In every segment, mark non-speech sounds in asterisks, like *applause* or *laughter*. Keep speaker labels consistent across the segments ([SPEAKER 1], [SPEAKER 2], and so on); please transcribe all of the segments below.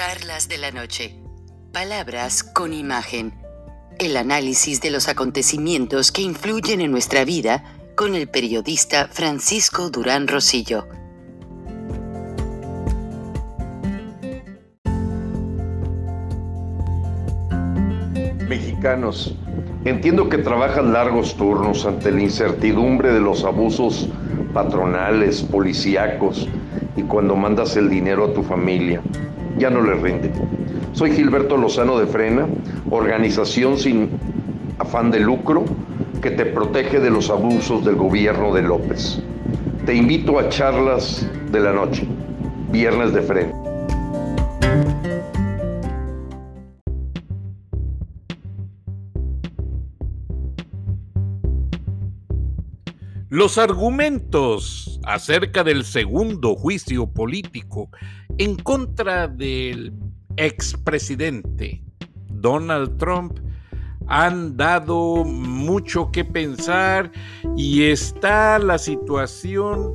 [SPEAKER 1] Charlas de la Noche. Palabras con imagen. El análisis de los acontecimientos que influyen en nuestra vida con el periodista Francisco Durán Rosillo.
[SPEAKER 2] Mexicanos, entiendo que trabajan largos turnos ante la incertidumbre de los abusos patronales, policíacos y cuando mandas el dinero a tu familia ya no le rinde. Soy Gilberto Lozano de Frena, organización sin afán de lucro que te protege de los abusos del gobierno de López. Te invito a charlas de la noche, viernes de Frena.
[SPEAKER 3] Los argumentos acerca del segundo juicio político en contra del expresidente Donald Trump han dado mucho que pensar y está la situación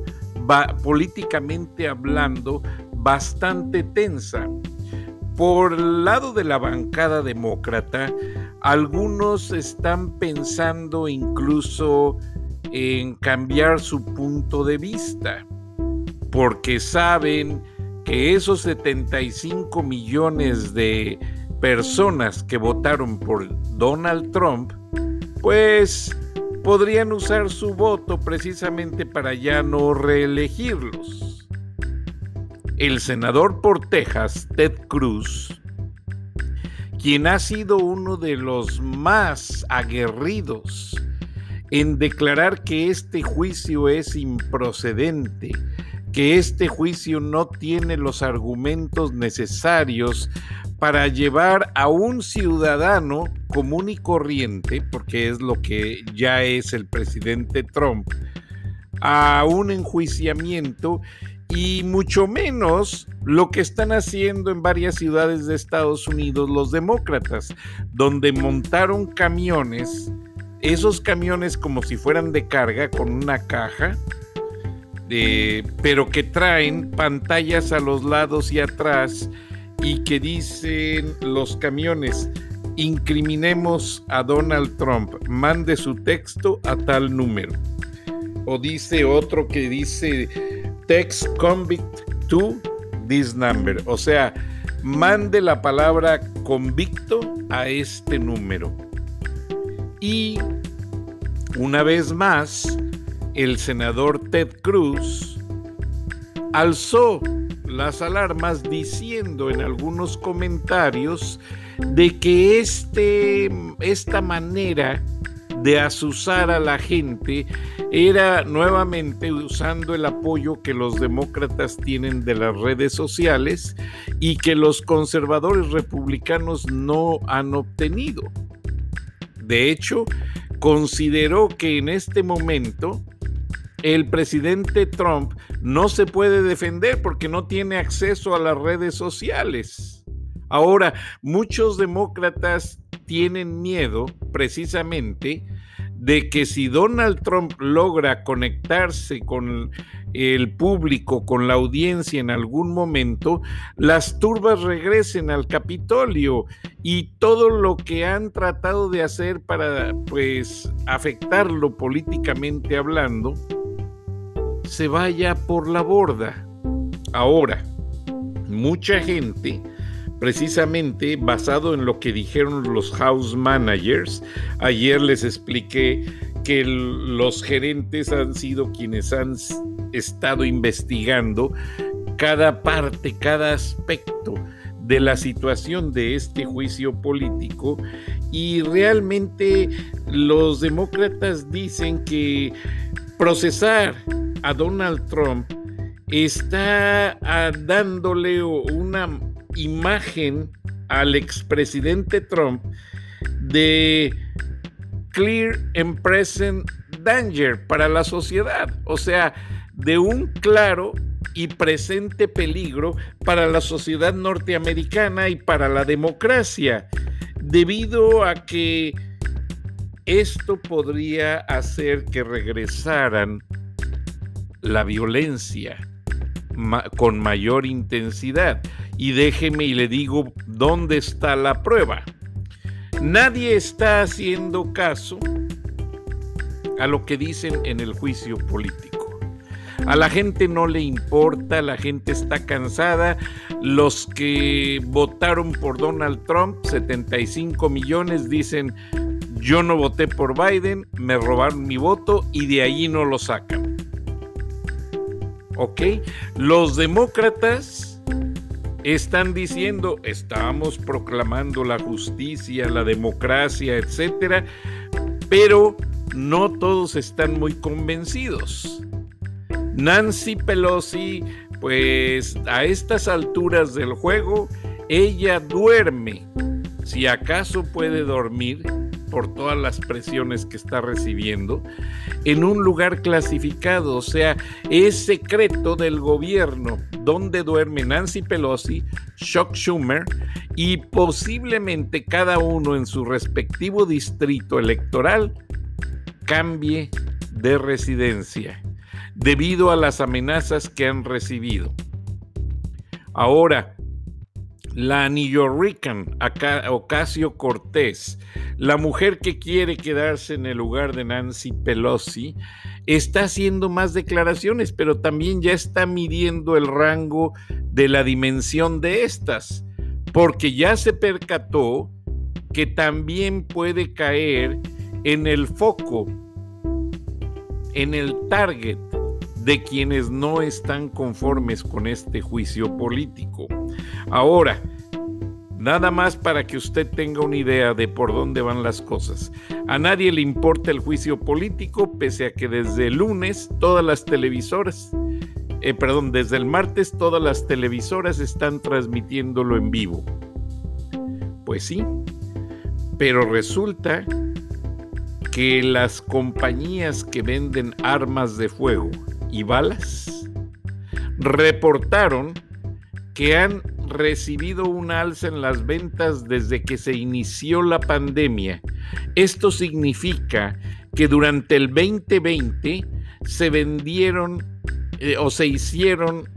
[SPEAKER 3] políticamente hablando bastante tensa. Por el lado de la bancada demócrata, algunos están pensando incluso en cambiar su punto de vista, porque saben que esos 75 millones de personas que votaron por Donald Trump, pues podrían usar su voto precisamente para ya no reelegirlos. El senador por Texas, Ted Cruz, quien ha sido uno de los más aguerridos en declarar que este juicio es improcedente, que este juicio no tiene los argumentos necesarios para llevar a un ciudadano común y corriente, porque es lo que ya es el presidente Trump, a un enjuiciamiento y mucho menos lo que están haciendo en varias ciudades de Estados Unidos los demócratas, donde montaron camiones, esos camiones como si fueran de carga con una caja, pero que traen pantallas a los lados y atrás y que dicen los camiones, incriminemos a Donald Trump, mande su texto a tal número. O dice otro que dice, text convict to this number. O sea, mande la palabra convicto a este número. Y una vez más, el senador Ted Cruz alzó las alarmas diciendo en algunos comentarios de que este, esta manera de asusar a la gente era nuevamente usando el apoyo que los demócratas tienen de las redes sociales y que los conservadores republicanos no han obtenido. De hecho, consideró que en este momento el presidente Trump no se puede defender porque no tiene acceso a las redes sociales. Ahora, muchos demócratas tienen miedo precisamente de que si Donald Trump logra conectarse con el público, con la audiencia en algún momento, las turbas regresen al Capitolio y todo lo que han tratado de hacer para pues afectarlo políticamente hablando, se vaya por la borda. Ahora, mucha gente, precisamente basado en lo que dijeron los house managers, ayer les expliqué que los gerentes han sido quienes han estado investigando cada parte, cada aspecto de la situación de este juicio político. Y realmente los demócratas dicen que procesar a Donald Trump está ah, dándole una imagen al expresidente Trump de clear and present danger para la sociedad, o sea, de un claro y presente peligro para la sociedad norteamericana y para la democracia, debido a que esto podría hacer que regresaran la violencia, con mayor intensidad. Y déjeme y le digo dónde está la prueba. Nadie está haciendo caso a lo que dicen en el juicio político. A la gente no le importa, la gente está cansada. Los que votaron por Donald Trump, 75 millones, dicen, yo no voté por Biden, me robaron mi voto y de ahí no lo sacan. ¿Ok? Los demócratas están diciendo, estamos proclamando la justicia, la democracia, etcétera, pero no todos están muy convencidos. Nancy Pelosi, pues a estas alturas del juego, ella duerme, si acaso puede dormir, por todas las presiones que está recibiendo, en un lugar clasificado, o sea, es secreto del gobierno, donde duerme Nancy Pelosi, Chuck Schumer y posiblemente cada uno en su respectivo distrito electoral cambie de residencia debido a las amenazas que han recibido. Ahora, la New Yorkican Ocasio Cortés, la mujer que quiere quedarse en el lugar de Nancy Pelosi, está haciendo más declaraciones, pero también ya está midiendo el rango de la dimensión de estas, porque ya se percató que también puede caer en el foco, en el target de quienes no están conformes con este juicio político. Ahora, nada más para que usted tenga una idea de por dónde van las cosas. A nadie le importa el juicio político, pese a que desde el lunes todas las televisoras, eh, perdón, desde el martes todas las televisoras están transmitiéndolo en vivo. Pues sí, pero resulta que las compañías que venden armas de fuego y balas reportaron que han recibido un alza en las ventas desde que se inició la pandemia. Esto significa que durante el 2020 se vendieron eh, o se hicieron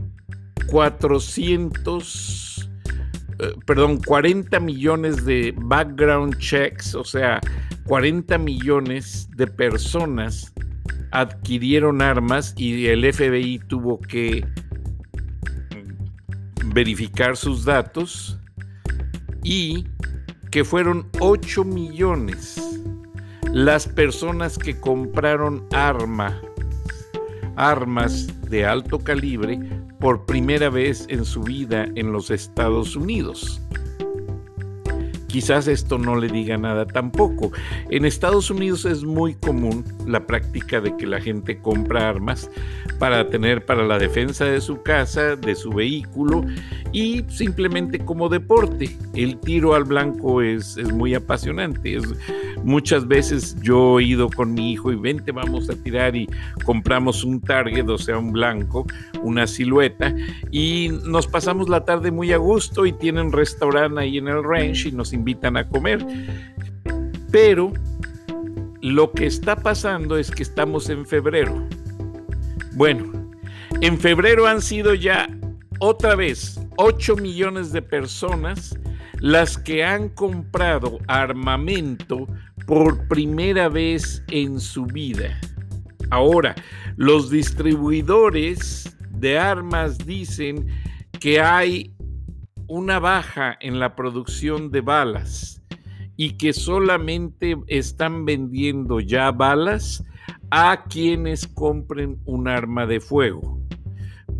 [SPEAKER 3] 400, eh, perdón, 40 millones de background checks, o sea, 40 millones de personas adquirieron armas y el FBI tuvo que verificar sus datos y que fueron 8 millones las personas que compraron arma, armas de alto calibre por primera vez en su vida en los Estados Unidos. Quizás esto no le diga nada tampoco. En Estados Unidos es muy común la práctica de que la gente compra armas para tener para la defensa de su casa, de su vehículo y simplemente como deporte. El tiro al blanco es, muy apasionante. Muchas veces yo he ido con mi hijo y vente, vamos a tirar y compramos un target, o sea, un blanco, una silueta y nos pasamos la tarde muy a gusto y tienen restaurante ahí en el ranch y nos invitan a comer. Pero lo que está pasando es que estamos en febrero. Bueno, en febrero han sido ya otra vez 8 millones de personas las que han comprado armamento por primera vez en su vida. Ahora, los distribuidores de armas dicen que hay una baja en la producción de balas y que solamente están vendiendo ya balas a quienes compren un arma de fuego,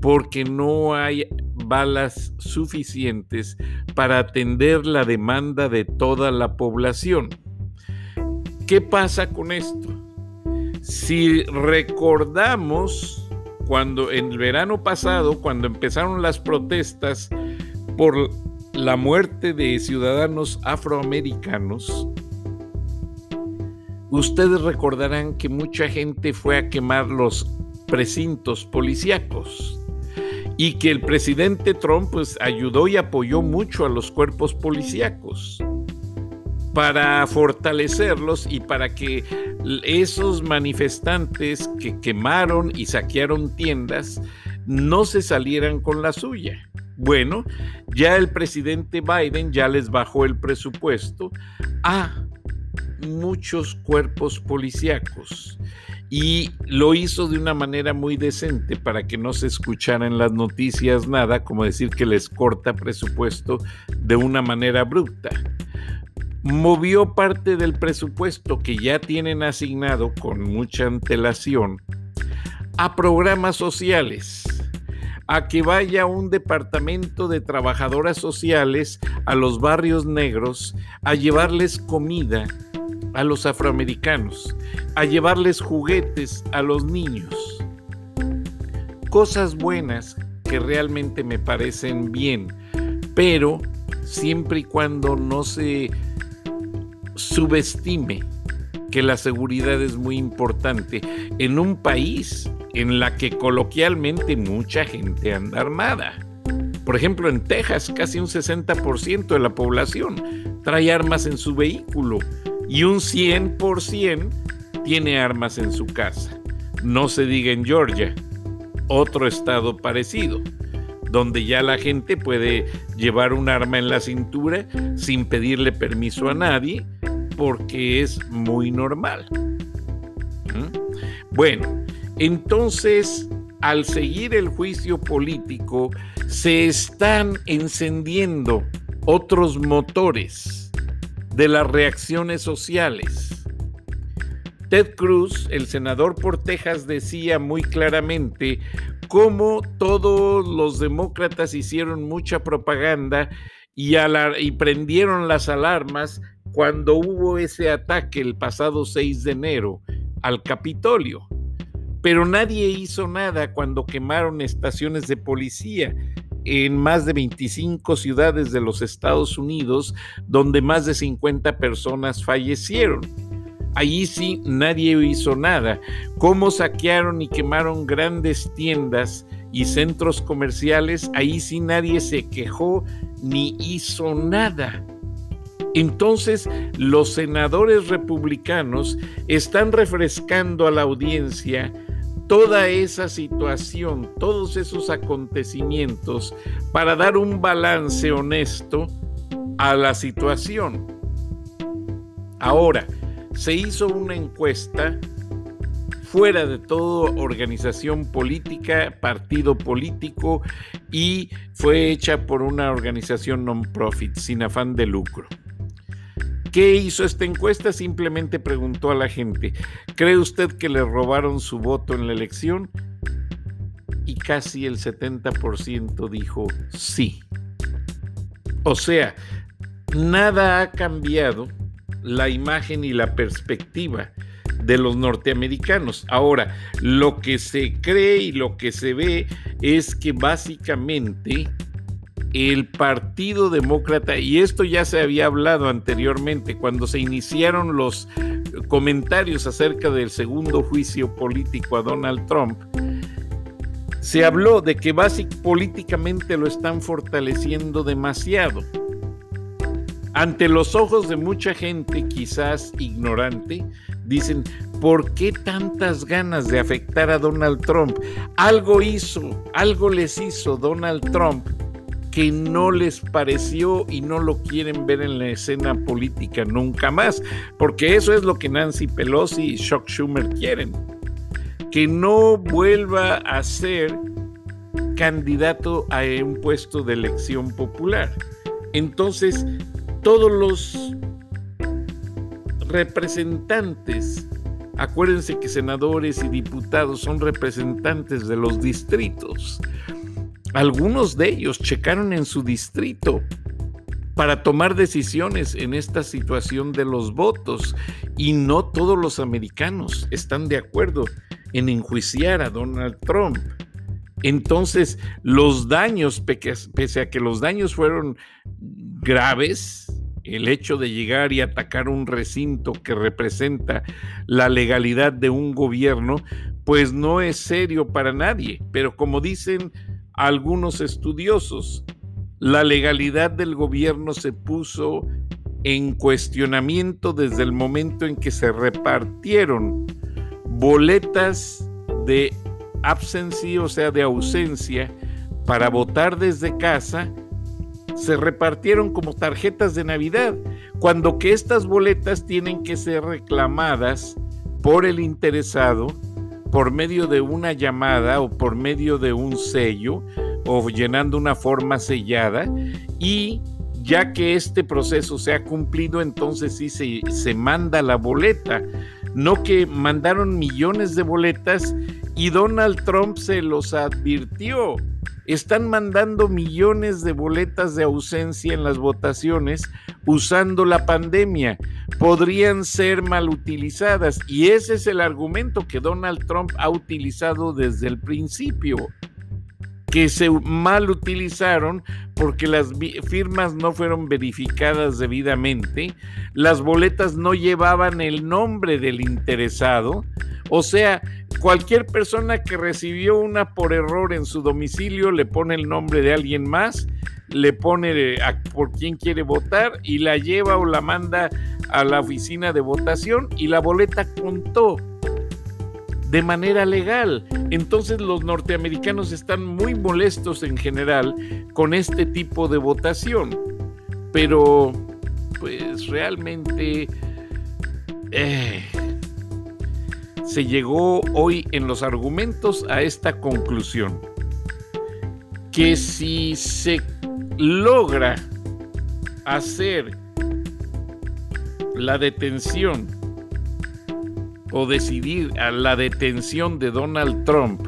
[SPEAKER 3] porque no hay balas suficientes para atender la demanda de toda la población. ¿Qué pasa con esto? Si recordamos cuando en el verano pasado, cuando empezaron las protestas por la muerte de ciudadanos afroamericanos, ustedes recordarán que mucha gente fue a quemar los precintos policíacos y que el presidente Trump pues, ayudó y apoyó mucho a los cuerpos policíacos para fortalecerlos y para que esos manifestantes que quemaron y saquearon tiendas no se salieran con la suya. Bueno, ya el presidente Biden ya les bajó el presupuesto a muchos cuerpos policíacos y lo hizo de una manera muy decente para que no se escuchara en las noticias nada, como decir que les corta presupuesto de una manera abrupta. Movió parte del presupuesto que ya tienen asignado con mucha antelación a programas sociales, a que vaya un departamento de trabajadoras sociales a los barrios negros a llevarles comida a los afroamericanos, a llevarles juguetes a los niños. Cosas buenas que realmente me parecen bien, pero siempre y cuando no se subestime que la seguridad es muy importante en un país en la que coloquialmente mucha gente anda armada. Por ejemplo, en Texas casi un 60% de la población trae armas en su vehículo y un 100% tiene armas en su casa. No se diga en Georgia, otro estado parecido, donde ya la gente puede llevar un arma en la cintura sin pedirle permiso a nadie, porque es muy normal. ¿Mm? Bueno, entonces, al seguir el juicio político, se están encendiendo otros motores de las reacciones sociales. Ted Cruz, el senador por Texas, decía muy claramente cómo todos los demócratas hicieron mucha propaganda y, y prendieron las alarmas cuando hubo ese ataque el pasado 6 de enero al Capitolio. Pero nadie hizo nada cuando quemaron estaciones de policía en más de 25 ciudades de los Estados Unidos, donde más de 50 personas fallecieron. Allí sí nadie hizo nada. Cómo saquearon y quemaron grandes tiendas y centros comerciales, ahí sí nadie se quejó ni hizo nada. Entonces los senadores republicanos están refrescando a la audiencia toda esa situación, todos esos acontecimientos para dar un balance honesto a la situación. Ahora, se hizo una encuesta fuera de toda organización política, partido político y fue hecha por una organización non-profit, sin afán de lucro. ¿Qué hizo esta encuesta? Simplemente preguntó a la gente, ¿cree usted que le robaron su voto en la elección? Y casi el 70% dijo sí. O sea, nada ha cambiado la imagen y la perspectiva de los norteamericanos. Ahora, lo que se cree y lo que se ve es que básicamente el Partido Demócrata, y esto ya se había hablado anteriormente, cuando se iniciaron los comentarios acerca del segundo juicio político a Donald Trump, se habló de que básicamente políticamente lo están fortaleciendo demasiado. Ante los ojos de mucha gente, quizás ignorante, dicen, ¿por qué tantas ganas de afectar a Donald Trump? Algo hizo, algo les hizo Donald Trump que no les pareció y no lo quieren ver en la escena política nunca más, porque eso es lo que Nancy Pelosi y Chuck Schumer quieren, que no vuelva a ser candidato a un puesto de elección popular. Entonces, todos los representantes, acuérdense que senadores y diputados son representantes de los distritos, algunos de ellos checaron en su distrito para tomar decisiones en esta situación de los votos y no todos los americanos están de acuerdo en enjuiciar a Donald Trump. Entonces, los daños, pese a que los daños fueron graves, el hecho de llegar y atacar un recinto que representa la legalidad de un gobierno, pues no es serio para nadie. Pero como dicen algunos estudiosos, la legalidad del gobierno se puso en cuestionamiento desde el momento en que se repartieron boletas de absentee, o sea, de ausencia, para votar desde casa, se repartieron como tarjetas de Navidad, cuando que estas boletas tienen que ser reclamadas por el interesado por medio de una llamada o por medio de un sello o llenando una forma sellada y ya que este proceso se ha cumplido, entonces sí se, se manda la boleta. No que mandaron millones de boletas y Donald Trump se los advirtió. Están mandando millones de boletas de ausencia en las votaciones usando la pandemia. Podrían ser mal utilizadas y ese es el argumento que Donald Trump ha utilizado desde el principio que se mal utilizaron porque las firmas no fueron verificadas debidamente, las boletas no llevaban el nombre del interesado, o sea, cualquier persona que recibió una por error en su domicilio le pone el nombre de alguien más, le pone eh, por quién quiere votar y la lleva o la manda a la oficina de votación y la boleta contó de manera legal. Entonces los norteamericanos están muy molestos en general con este tipo de votación. Pero, pues realmente eh, se llegó hoy en los argumentos a esta conclusión. Que si se logra hacer la detención o decidir a la detención de Donald Trump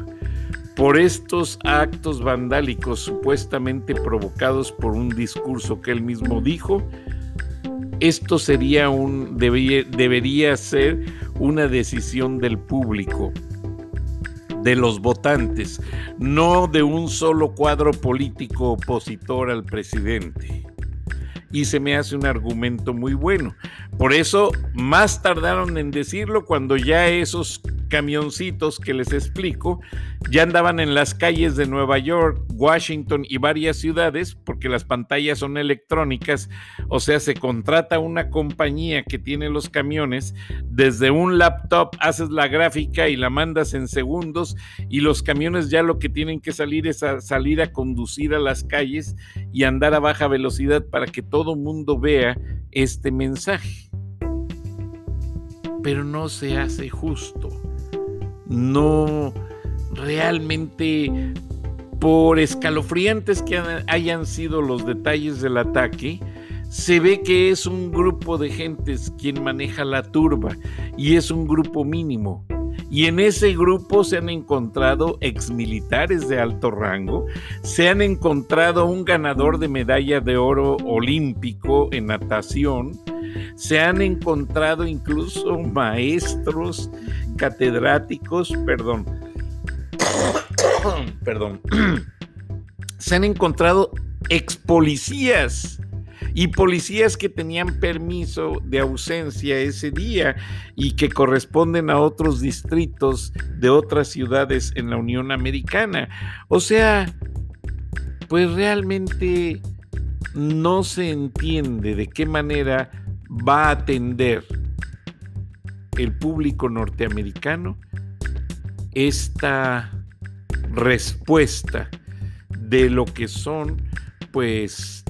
[SPEAKER 3] por estos actos vandálicos supuestamente provocados por un discurso que él mismo dijo, esto sería un debería, debería ser una decisión del público, de los votantes, no de un solo cuadro político opositor al presidente y se me hace un argumento muy bueno. Por eso más tardaron en decirlo cuando ya esos camioncitos que les explico ya andaban en las calles de Nueva York, Washington y varias ciudades, porque las pantallas son electrónicas, o sea, se contrata una compañía que tiene los camiones, desde un laptop haces la gráfica y la mandas en segundos y los camiones ya lo que tienen que salir es a salir a conducir a las calles y andar a baja velocidad para que todo mundo vea este mensaje. Pero no se hace justo no realmente por escalofriantes que hayan sido los detalles del ataque, se ve que es un grupo de gentes quien maneja la turba y es un grupo mínimo. Y en ese grupo se han encontrado exmilitares de alto rango, se han encontrado un ganador de medalla de oro olímpico en natación, se han encontrado incluso maestros catedráticos, perdón, *coughs* perdón, *coughs* se han encontrado ex policías y policías que tenían permiso de ausencia ese día y que corresponden a otros distritos de otras ciudades en la Unión Americana. O sea, pues realmente no se entiende de qué manera va a atender el público norteamericano esta respuesta de lo que son pues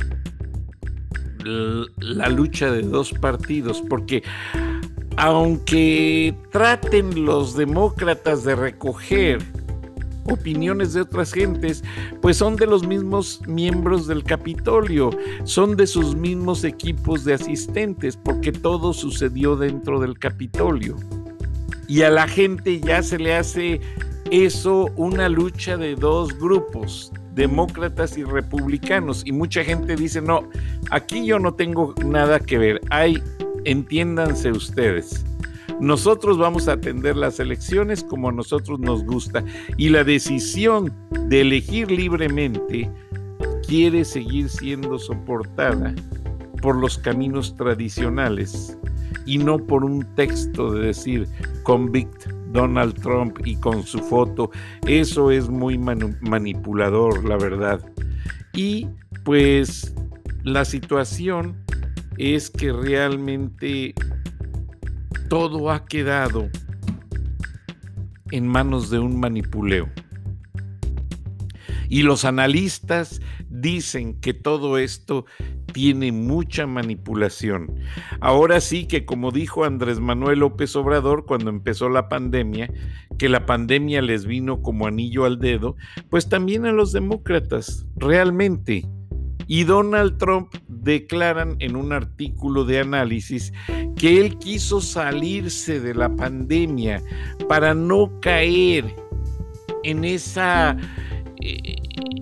[SPEAKER 3] la lucha de dos partidos porque aunque traten los demócratas de recoger opiniones de otras gentes, pues son de los mismos miembros del Capitolio, son de sus mismos equipos de asistentes, porque todo sucedió dentro del Capitolio. Y a la gente ya se le hace eso una lucha de dos grupos, demócratas y republicanos. Y mucha gente dice, no, aquí yo no tengo nada que ver, hay, entiéndanse ustedes. Nosotros vamos a atender las elecciones como a nosotros nos gusta y la decisión de elegir libremente quiere seguir siendo soportada por los caminos tradicionales y no por un texto de decir convict Donald Trump y con su foto. Eso es muy manipulador, la verdad. Y pues la situación es que realmente todo ha quedado en manos de un manipuleo. Y los analistas dicen que todo esto tiene mucha manipulación. Ahora sí que como dijo Andrés Manuel López Obrador cuando empezó la pandemia, que la pandemia les vino como anillo al dedo, pues también a los demócratas, realmente. Y Donald Trump declaran en un artículo de análisis que él quiso salirse de la pandemia para no caer en esa eh,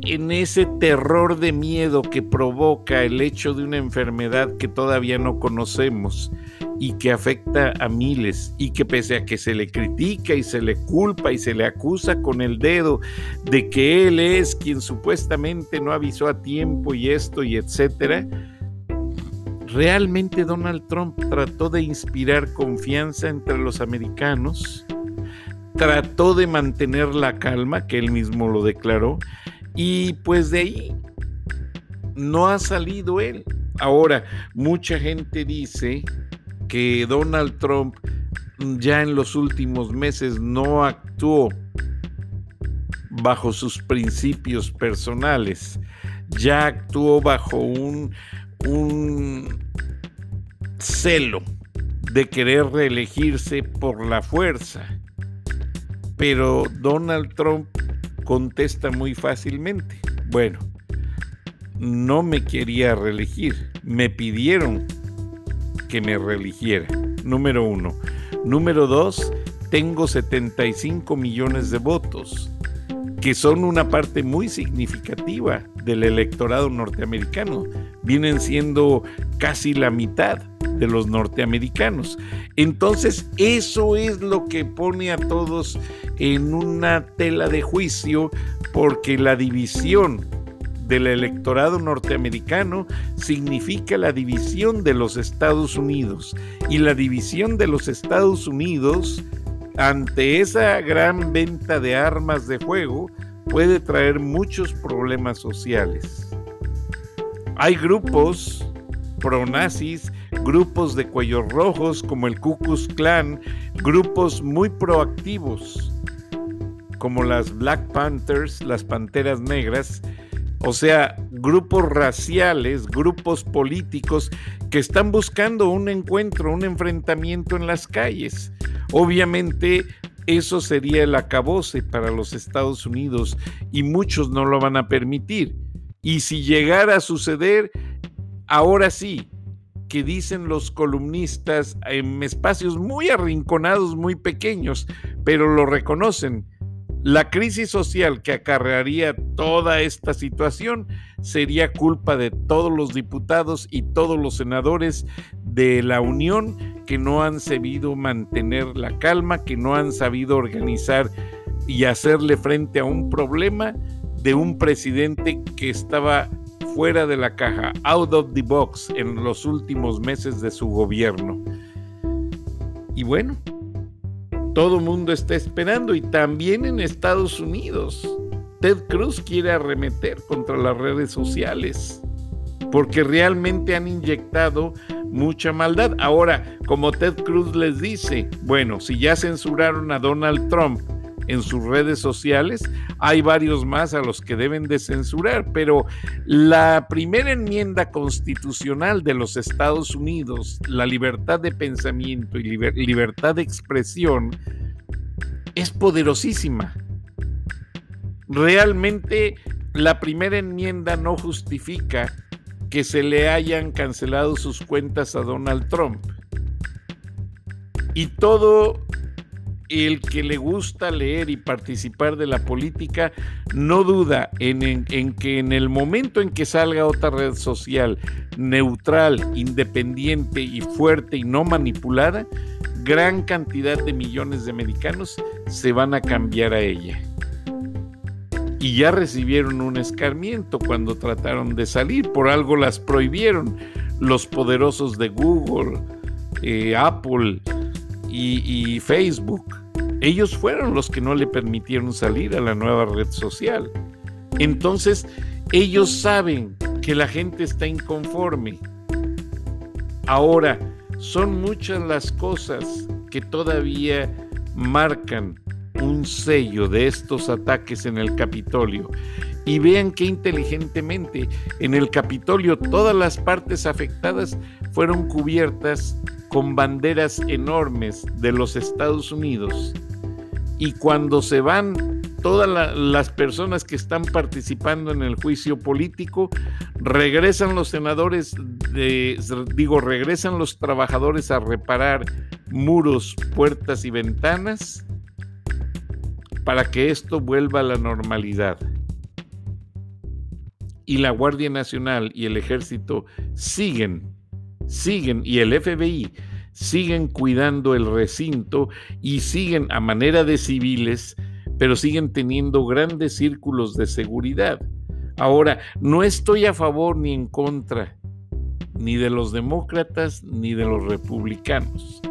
[SPEAKER 3] en ese terror de miedo que provoca el hecho de una enfermedad que todavía no conocemos y que afecta a miles y que pese a que se le critica y se le culpa y se le acusa con el dedo de que él es quien supuestamente no avisó a tiempo y esto y etcétera, realmente Donald Trump trató de inspirar confianza entre los americanos, trató de mantener la calma, que él mismo lo declaró, y pues de ahí no ha salido él. Ahora, mucha gente dice que Donald Trump ya en los últimos meses no actuó bajo sus principios personales, ya actuó bajo un, un celo de querer reelegirse por la fuerza. Pero Donald Trump contesta muy fácilmente. Bueno, no me quería reelegir, me pidieron que me reeligiera. Número uno. Número dos, tengo 75 millones de votos, que son una parte muy significativa del electorado norteamericano. Vienen siendo casi la mitad de los norteamericanos. Entonces, eso es lo que pone a todos en una tela de juicio porque la división del electorado norteamericano significa la división de los Estados Unidos. Y la división de los Estados Unidos ante esa gran venta de armas de fuego puede traer muchos problemas sociales. Hay grupos pronazis, grupos de cuellos rojos como el Ku Klux Klan, grupos muy proactivos como las Black Panthers, las Panteras Negras, o sea, grupos raciales, grupos políticos que están buscando un encuentro, un enfrentamiento en las calles. Obviamente eso sería el acabose para los Estados Unidos y muchos no lo van a permitir. Y si llegara a suceder, ahora sí, que dicen los columnistas en espacios muy arrinconados, muy pequeños, pero lo reconocen, la crisis social que acarrearía toda esta situación sería culpa de todos los diputados y todos los senadores de la Unión que no han sabido mantener la calma, que no han sabido organizar y hacerle frente a un problema de un presidente que estaba fuera de la caja, out of the box, en los últimos meses de su gobierno. Y bueno, todo mundo está esperando y también en Estados Unidos. Ted Cruz quiere arremeter contra las redes sociales porque realmente han inyectado mucha maldad. Ahora, como Ted Cruz les dice, bueno, si ya censuraron a Donald Trump en sus redes sociales, hay varios más a los que deben de censurar, pero la primera enmienda constitucional de los Estados Unidos, la libertad de pensamiento y libertad de expresión, es poderosísima. Realmente la primera enmienda no justifica que se le hayan cancelado sus cuentas a Donald Trump. Y todo el que le gusta leer y participar de la política no duda en, que en el momento en que salga otra red social neutral, independiente y fuerte y no manipulada, gran cantidad de millones de americanos se van a cambiar a ella. Y ya recibieron un escarmiento cuando trataron de salir, por algo las prohibieron los poderosos de Google, eh, Apple y Facebook ellos fueron los que no le permitieron salir a la nueva red social. Entonces, ellos saben que la gente está inconforme. Ahora, son muchas las cosas que todavía marcan un sello de estos ataques en el Capitolio. Y vean qué inteligentemente en el Capitolio todas las partes afectadas fueron cubiertas con banderas enormes de los Estados Unidos. Y cuando se van todas las personas que están participando en el juicio político, regresan los senadores, digo, regresan los trabajadores a reparar muros, puertas y ventanas para que esto vuelva a la normalidad. Y la Guardia Nacional y el Ejército siguen, siguen, y el FBI siguen cuidando el recinto y siguen a manera de civiles, pero siguen teniendo grandes círculos de seguridad. Ahora, no estoy a favor ni en contra ni de los demócratas ni de los republicanos,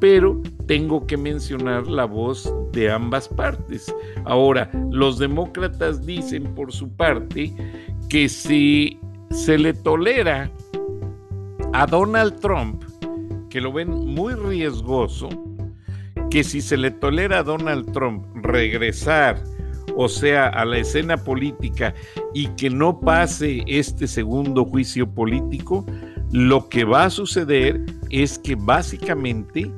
[SPEAKER 3] pero tengo que mencionar la voz de ambas partes. Ahora, los demócratas dicen por su parte que si se le tolera a Donald Trump, que lo ven muy riesgoso, que si se le tolera a Donald Trump regresar, o sea, a la escena política y que no pase este segundo juicio político, lo que va a suceder es que básicamente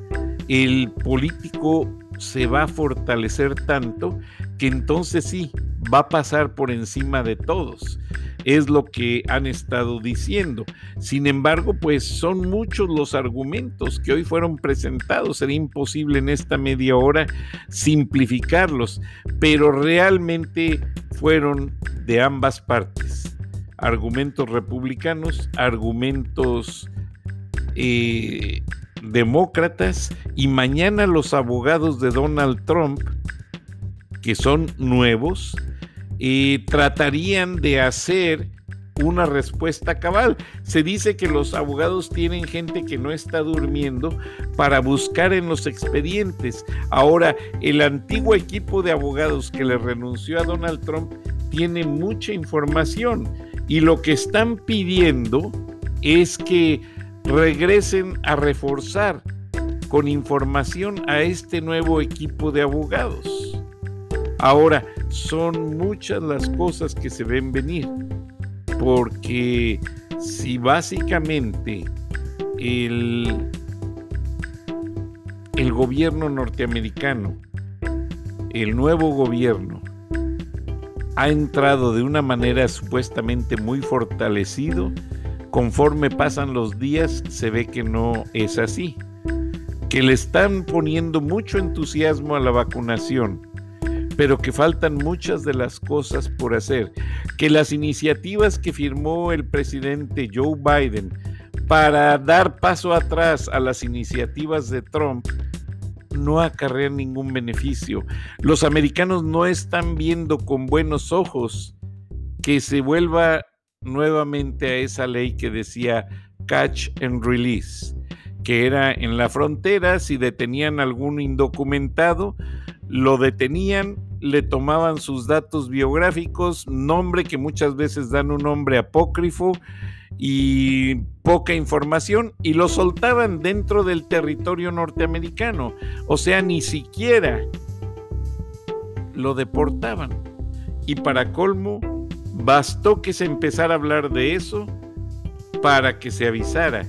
[SPEAKER 3] el político se va a fortalecer tanto que entonces sí, va a pasar por encima de todos. Es lo que han estado diciendo. Sin embargo, pues son muchos los argumentos que hoy fueron presentados. Sería imposible en esta media hora simplificarlos, pero realmente fueron de ambas partes. Argumentos republicanos, argumentos eh, demócratas y mañana los abogados de Donald Trump, que son nuevos, tratarían de hacer una respuesta cabal. Se dice que los abogados tienen gente que no está durmiendo para buscar en los expedientes. Ahora, el antiguo equipo de abogados que le renunció a Donald Trump tiene mucha información y lo que están pidiendo es que regresen a reforzar con información a este nuevo equipo de abogados. Ahora, son muchas las cosas que se ven venir, porque si básicamente el, el gobierno norteamericano, el nuevo gobierno, ha entrado de una manera supuestamente muy fortalecido, conforme pasan los días se ve que no es así, que le están poniendo mucho entusiasmo a la vacunación, pero que faltan muchas de las cosas por hacer, que las iniciativas que firmó el presidente Joe Biden para dar paso atrás a las iniciativas de Trump no acarrean ningún beneficio. Los americanos no están viendo con buenos ojos que se vuelva nuevamente a esa ley que decía catch and release, que era en la frontera, si detenían algún indocumentado, lo detenían, le tomaban sus datos biográficos, nombre que muchas veces dan un nombre apócrifo y poca información y lo soltaban dentro del territorio norteamericano. O sea, ni siquiera lo deportaban. Y para colmo, bastó que se empezara a hablar de eso para que se avisara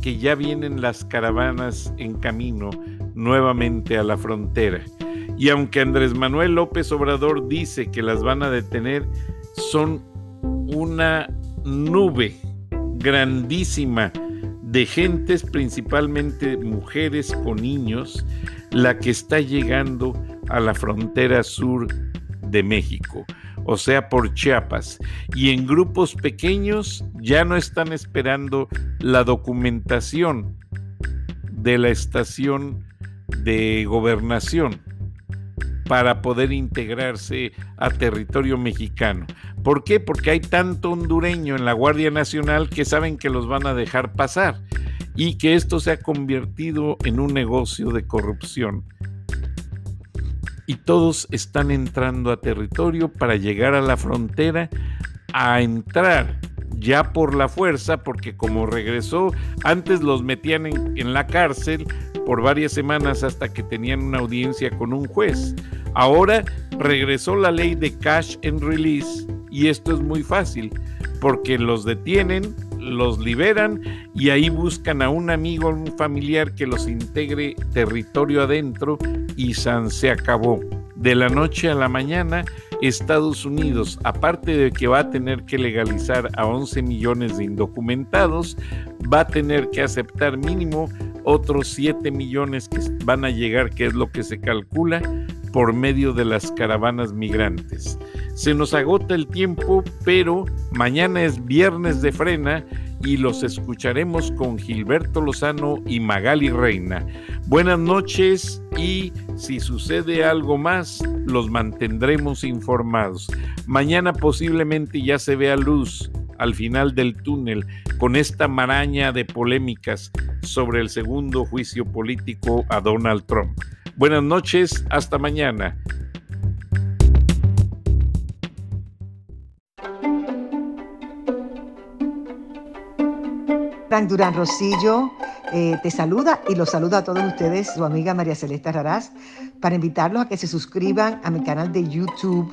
[SPEAKER 3] que ya vienen las caravanas en camino nuevamente a la frontera. Y aunque Andrés Manuel López Obrador dice que las van a detener, son una nube grandísima de gentes, principalmente mujeres con niños, la que está llegando a la frontera sur de México, o sea, por Chiapas. Y en grupos pequeños ya no están esperando la documentación de la estación de gobernación para poder integrarse a territorio mexicano. ¿Por qué? Porque hay tanto hondureño en la Guardia Nacional que saben que los van a dejar pasar y que esto se ha convertido en un negocio de corrupción. Y todos están entrando a territorio para llegar a la frontera, a entrar ya por la fuerza, porque como regresó, antes los metían en, en la cárcel, por varias semanas hasta que tenían una audiencia con un juez. Ahora regresó la ley de cash and release Y esto es muy fácil, porque los detienen, los liberan y ahí buscan a un amigo, un familiar que los integre territorio adentro y San se acabó. De la noche a la mañana, Estados Unidos, aparte de que va a tener que legalizar a 11 millones de indocumentados, va a tener que aceptar mínimo otros 7 millones que van a llegar, que es lo que se calcula, por medio de las caravanas migrantes. Se nos agota el tiempo, pero mañana es viernes de frena y los escucharemos con Gilberto Lozano y Magali Reina. Buenas noches y si sucede algo más, los mantendremos informados. Mañana posiblemente ya se vea luz al final del túnel con esta maraña de polémicas sobre el segundo juicio político a Donald Trump. Buenas noches, hasta mañana.
[SPEAKER 4] Frank Durán Rosillo eh, te saluda y los saluda a todos ustedes, su amiga María Celeste Raraz, para invitarlos a que se suscriban a mi canal de YouTube